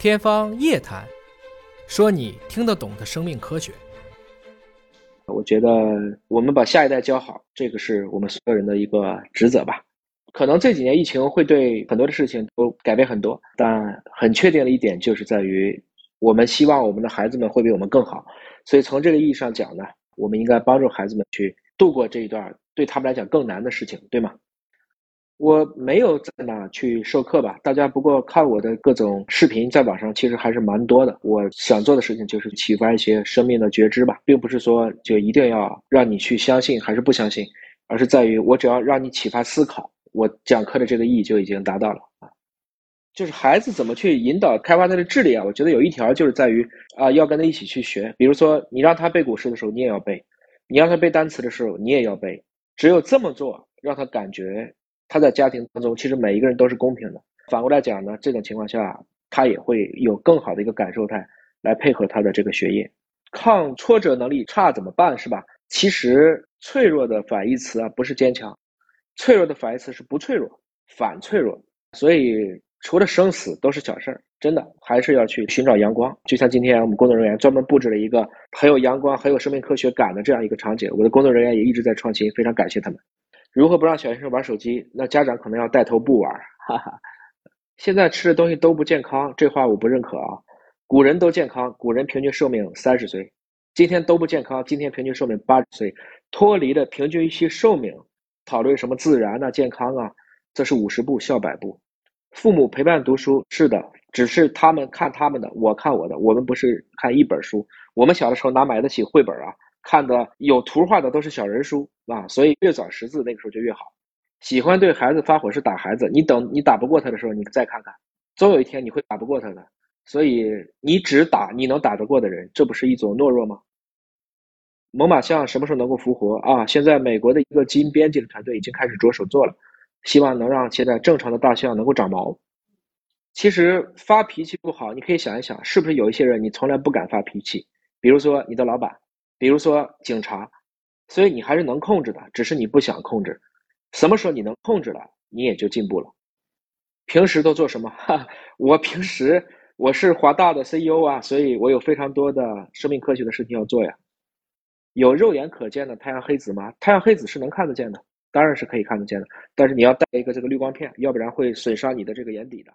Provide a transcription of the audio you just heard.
天方夜谭，说你听得懂的生命科学。我觉得我们把下一代教好，这个是我们所有人的一个职责吧。可能这几年疫情会对很多的事情都改变很多，但很确定的一点就是在于，我们希望我们的孩子们会比我们更好。所以从这个意义上讲呢，我们应该帮助孩子们去度过这一段对他们来讲更难的事情，对吗？我没有在哪去授课吧，大家不过看我的各种视频，在网上其实还是蛮多的。我想做的事情就是启发一些生命的觉知吧，并不是说就一定要让你去相信还是不相信，而是在于我只要让你启发思考，我讲课的这个意义就已经达到了啊。就是孩子怎么去引导开发他的智力啊？我觉得有一条就是在于啊，要跟他一起去学。比如说你让他背古诗的时候，你也要背；你让他背单词的时候，你也要背。只有这么做，让他感觉。他在家庭当中，其实每一个人都是公平的。反过来讲呢，这种情况下，他也会有更好的一个感受态来配合他的这个学业。抗挫折能力差怎么办？是吧？其实脆弱的反义词啊，不是坚强，脆弱的反义词是不脆弱，反脆弱。所以除了生死都是小事儿，真的还是要去寻找阳光。就像今天我们工作人员专门布置了一个很有阳光、很有生命科学感的这样一个场景，我的工作人员也一直在创新，非常感谢他们。如何不让小学生玩手机？那家长可能要带头不玩。哈哈，现在吃的东西都不健康，这话我不认可啊。古人都健康，古人平均寿命三十岁，今天都不健康，今天平均寿命八十岁，脱离了平均预期寿命，讨论什么自然啊、健康啊，这是五十步笑百步。父母陪伴读书是的，只是他们看他们的，我看我的，我们不是看一本书。我们小的时候哪买得起绘本啊？看的有图画的都是小人书啊，所以越早识字那个时候就越好。喜欢对孩子发火是打孩子，你等你打不过他的时候，你再看看，总有一天你会打不过他的。所以你只打你能打得过的人，这不是一种懦弱吗？猛犸象什么时候能够复活啊？现在美国的一个基因编辑的团队已经开始着手做了，希望能让现在正常的大象能够长毛。其实发脾气不好，你可以想一想，是不是有一些人你从来不敢发脾气，比如说你的老板。比如说警察，所以你还是能控制的，只是你不想控制。什么时候你能控制了，你也就进步了。平时都做什么？哈，我平时我是华大的 CEO 啊，所以我有非常多的生命科学的事情要做呀。有肉眼可见的太阳黑子吗？太阳黑子是能看得见的，当然是可以看得见的，但是你要带一个这个滤光片，要不然会损伤你的这个眼底的。